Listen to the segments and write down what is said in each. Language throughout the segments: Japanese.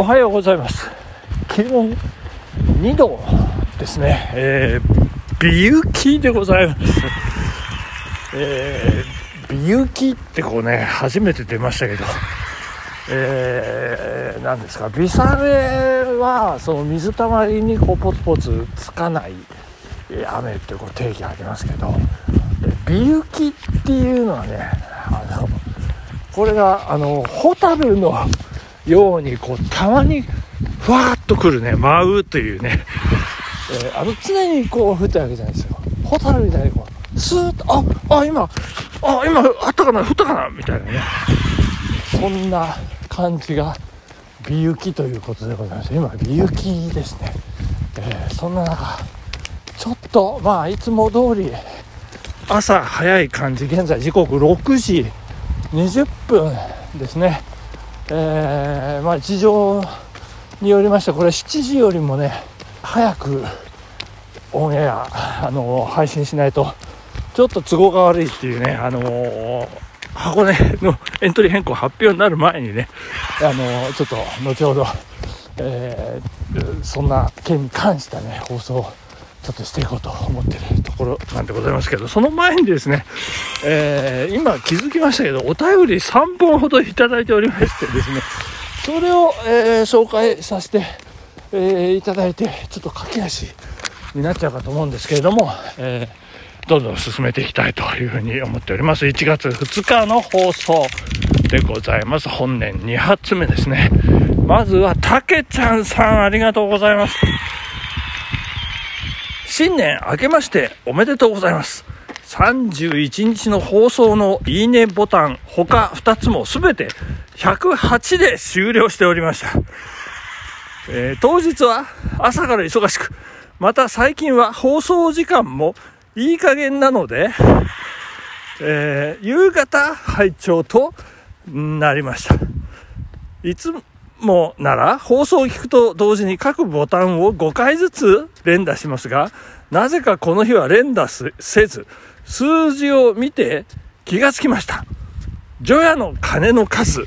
おはようございます。気温2度ですね、えー、美雪でございます、えー、美雪ってこうね初めて出ましたけど。えー、なんですか？微サレはその水たまりにこうポツポツつかない雨ってこう定義ありますけど。美雪っていうのはねあのこれがあのホタルのようにこうたまにふわっとくるね。舞うというね、えー、あの常にこう降ってるわけじゃないですよ。ホタルみたいにこうスーッとああ今あ今あったかな降ったかなみたいなね。そんな感じが美雪ということでございます。今美雪ですね、えー、そんな中ちょっとまあいつも通り朝早い感じ。現在時刻6時20分ですね。えー、まあ、事情によりましてこれ7時よりもね早くオンエア、あの配信しないとちょっと都合が悪いっていうね、あの箱根のエントリー変更発表になる前にね、あのちょっと後ほど、え、そんな件に関したね放送ちょっとしていこうと思ってるところなんでございますけどその前にですね、えー、今気づきましたけどお便り3本ほどいただいておりましてですねそれを、えー、紹介させて、えー、いただいてちょっと駆け足になっちゃうかと思うんですけれども、えーどんどん進めていきたいというふうに思っております。1月2日の放送でございます。本年2発目ですね。まずはたけちゃんさんありがとうございます。新年明けましておめでとうございます。31日の放送のいいねボタン、他2つもすべて108で終了しておりました。えー、当日は朝から忙しく、また最近は放送時間もいい加減なので、えー、夕方拝聴となりました。いつもなら放送を聞くと同時に各ボタンを5回ずつ連打しますが、なぜかこの日は連打せず、数字を見て気がつきました。除夜の鐘の数、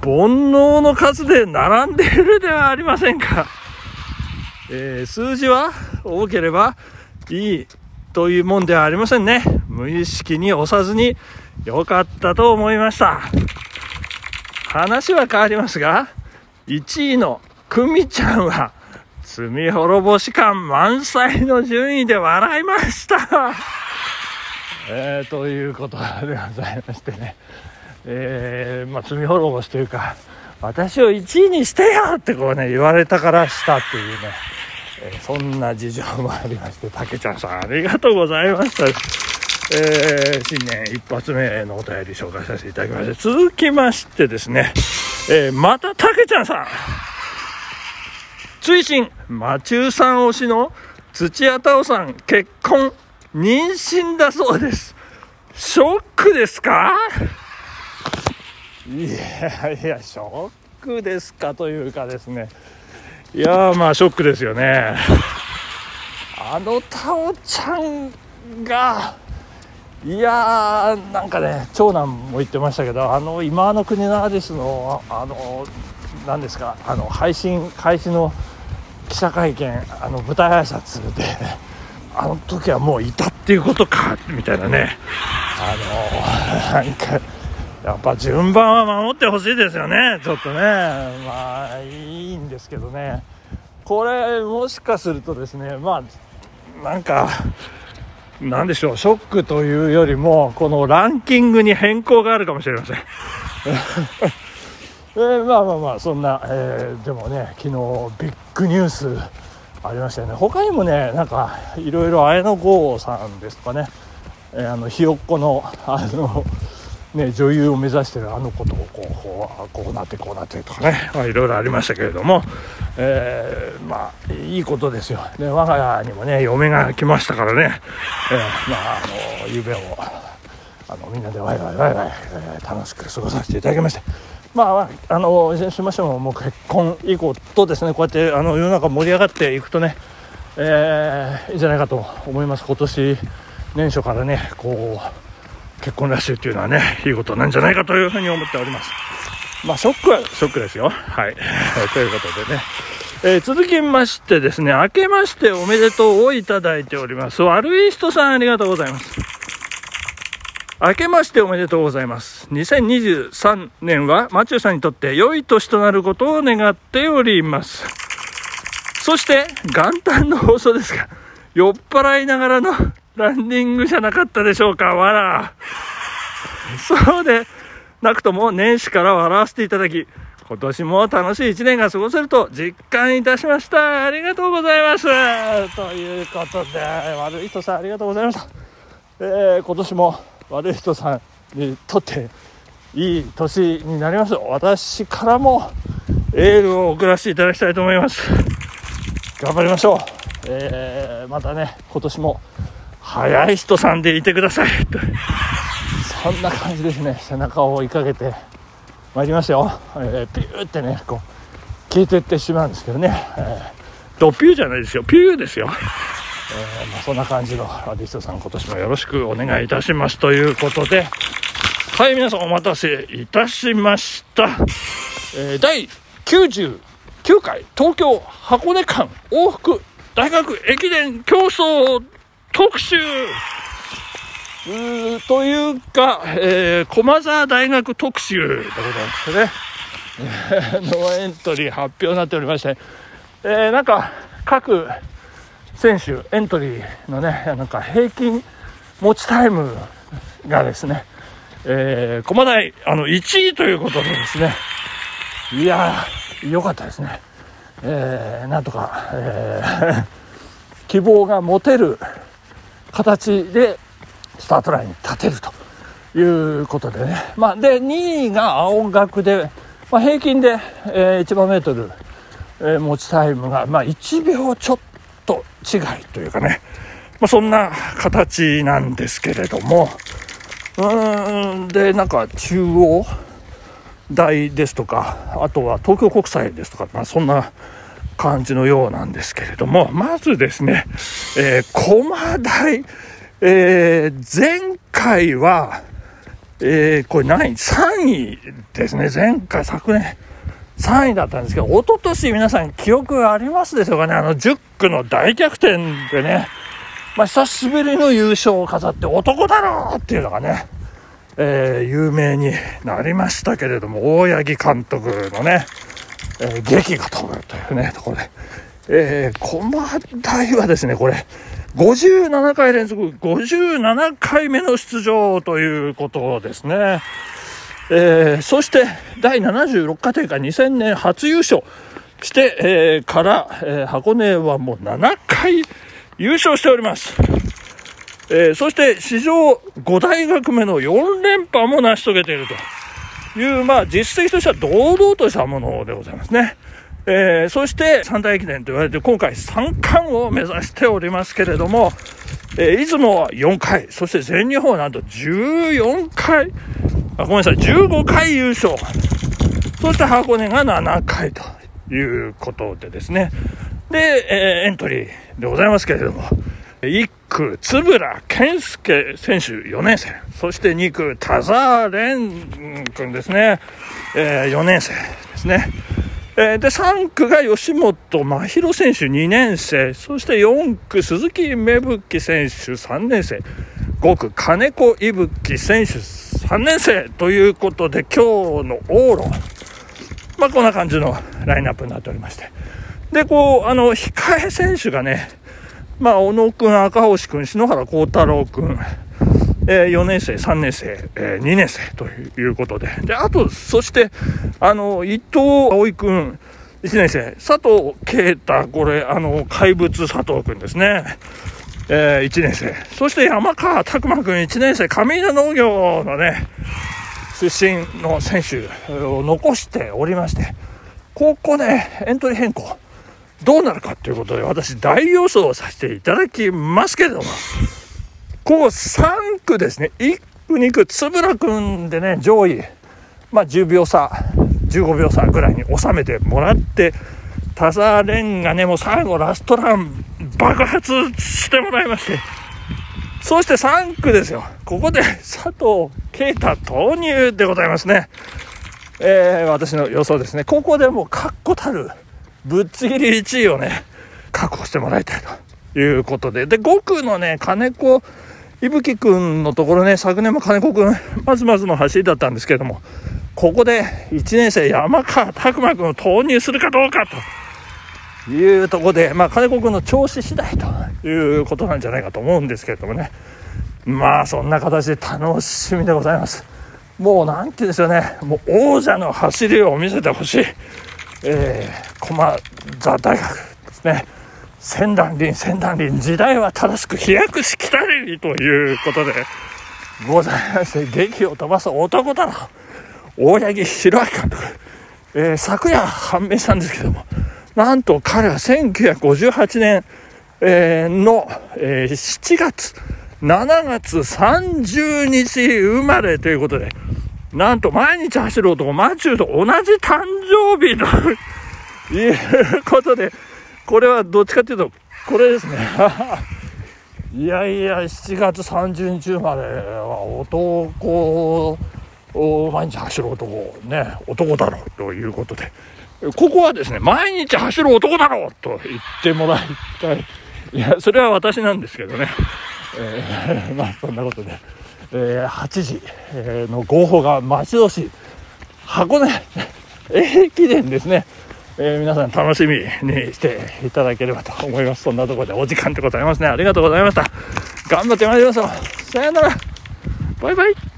煩悩の数で並んでいるではありませんか。えー、数字は多ければいいというもんではありませんね。無意識に押さずに良かったと思いました。話は変わりますが、1位のくみちゃんは、罪滅ぼし感満載の順位で笑いました。えー、ということでございましてね、えー、まあ、罪滅ぼしというか、私を1位にしてよってこうね、言われたからしたっていうね、えー、そんな事情もありまして、たけちゃんさんありがとうございました。えー、新年一発目のお便り紹介させていただきまして、続きましてですね、えー、またたけちゃんさん。追伸、マチューさん推しの土屋太鳳さん、結婚、妊娠だそうです。ショックですか？いやいや、ショックですかというかですね。いやまあ、ショックですよね。あの太鳳ちゃんが、いやーなんかね長男も言ってましたけどあの今の国のアディスのあの何ですかあの配信開始の記者会見あの舞台挨拶であの時はもういたっていうことかみたいなね。あのなんかやっぱ順番は守ってほしいですよねちょっとね。まあいいんですけどね。これもしかするとですねまあなんかなんでしょう、ショックというよりも、このランキングに変更があるかもしれません。えー、まあまあまあ、そんな、えー、でもね、昨日ビッグニュースありましたよね。他にもね、なんか、いろいろ綾野剛さんですとかね、えー、あの、ひよっこの、あの、ね、女優を目指してるあの子とこうこうこうなってこうなってとかね、まあ、いろいろありましたけれども、えー、まあいいことですよ。で我が家にもね嫁が来ましたからね、えー、まああの夢をあのみんなでワイワイワイワイ、えー、楽しく過ごさせていただきまして。まああのいずれにしましてももう結婚以降とですねこうやってあの世の中盛り上がっていくとね、えー、いいんじゃないかと思います。今年年初からねこう結婚ラッシュっていうのはね、いいことなんじゃないかというふうに思っております。まあ、ショックはショックですよ。はい。ということでね。えー、続きましてですね、明けましておめでとうをいただいております。悪い人さんありがとうございます。明けましておめでとうございます。2023年はマチューさんにとって良い年となることを願っております。そして、元旦の放送ですが、酔っ払いながらのランニングじゃなかったでしょうか、わら。そうで、なくとも年始から笑わせていただき、今年も楽しい一年が過ごせると実感いたしました。ありがとうございます。ということで、悪い人さんありがとうございました。えー、今年も悪い人さんにとっていい年になります私からもエールを送らせていただきたいと思います頑張りましょう、えー、またね今年も早い人さんでいてください。そんな感じですね。背中を追いかけて。まいりますよ、えー、ピューってねこう消えていってしまうんですけどね、えー、ドピューじゃないですよ。ピューですよ。えー、まあ、そんな感じのアーティストさん今年もよろしくお願いいたしますということで。はい皆さんお待たせいたしました、えー、第99回東京箱根間往復大学駅伝競争特集。というか、えー、駒沢大学特集でございますね、ノーエントリー発表になっておりまして、えー、なんか各選手エントリーのねなんか平均持ちタイムがですね、えー、駒大あの1位ということでですね。いやー良かったですね、えー、なんとか、えー、希望が持てる形でスタートラインに立てるということでね、まあ、で2位が青学で、まあ、平均で、えー、1万メートル、えー、持ちタイムが、まあ、1秒ちょっと違いというかね、まあ、そんな形なんですけれども、うーん、で、なんか中央大ですとか、あとは東京国際ですとか、まあ、そんな感じのようなんですけれども、まずですね、えー、駒大、えー、前回は、えー、これ何位 ?3 位ですね。前回、昨年。3位だったんですけど、一昨年皆さん記憶ありますでしょうかね、あの10区の大逆転でね、まあ、久しぶりの優勝を飾って男だろうっていうのがね、えー、有名になりましたけれども、大八木監督のね、えー、劇が飛ぶというね、ところで、えー、駒大はですね、これ、57回連続、57回目の出場ということですね。えー、そして第76回大会2000年初優勝して、えー、から、えー、箱根はもう7回優勝しております。えー、そして史上5大学目の4連覇も成し遂げているという、まあ実績としては堂々としたものでございますね。えー、そして三大駅伝と言われて今回3冠を目指しておりますけれども、えー、出雲は4回、そして全日本はなんと14回あ、ごめんなさい、15回優勝。そして箱根が7回ということでですね。で、えー、エントリーでございますけれども、1区、円健介選手4年生、そして2区、田沢蓮君ですね、えー、4年生ですね。えー、で、3区が吉本真宏選手2年生、そして4区、鈴木芽吹選手3年生、5区、金子伊吹選手3年生。ということで、今日の往路、まあ、こんな感じのラインナップになっておりまして。で、こう、あの、控え選手がね、まあ、小野くん、赤星くん、篠原幸太郎くん、えー、4年生、3年生、えー、2年生ということで。で、あと、そして、あの、伊藤葵くん、1年生、佐藤啓太、これ、あの、怪物佐藤くんですね。えー、1年生。そして山川拓磨君1年生、上稲農業のね、出身の選手を残しておりまして、ここね、エントリー変更、どうなるかということで、私大予想させていただきますけれども、ここ3区ですね、1区、2区、円谷君でね、上位、まあ、10秒差、15秒差ぐらいに収めてもらって、田沢蓮がね、もう最後ラストラン爆発してもらいまして、そして3区ですよ。ここで 佐藤啓太投入でございますね。えー、私の予想ですね。ここでもう確固たるぶっちぎり1位をね、確保してもらいたいということで。で、5区のね、金子いぶきくんのところね、昨年も金子くん、まずまずの走りだったんですけれども、ここで1年生山川拓磨君を投入するかどうかというところで、まあ、金子君の調子次第ということなんじゃないかと思うんですけれどもね。まあ、そんな形で楽しみでございます。もうなんて言うんですよね、もう王者の走りを見せてほしい、えー、駒座大学ですね。仙断林、仙断林、時代は正しく飛躍しきたれりということでございまして、劇を飛ばす男だろ。大八木弘明監督、えー、昨夜判明したんですけども、なんと彼は1958年、えー、の、えー、7月、7月30日生まれということで、なんと毎日走る男、マチューと同じ誕生日と いうことで、これはどっちかっていうと、これですね。いやいや、7月30日生まれは男を毎日走る男、ね、男だろうということで、ここはですね、毎日走る男だろうと言ってもらいたい。いや、それは私なんですけどね。えー、まあ、そんなことで、えー、8時えの号砲が待ち遠しい箱根 駅伝ですね。えー、皆さん楽しみにしていただければと思います。そんなところでお時間でございますね。ありがとうございました。頑張ってまいりましょう。さよなら。バイバイ。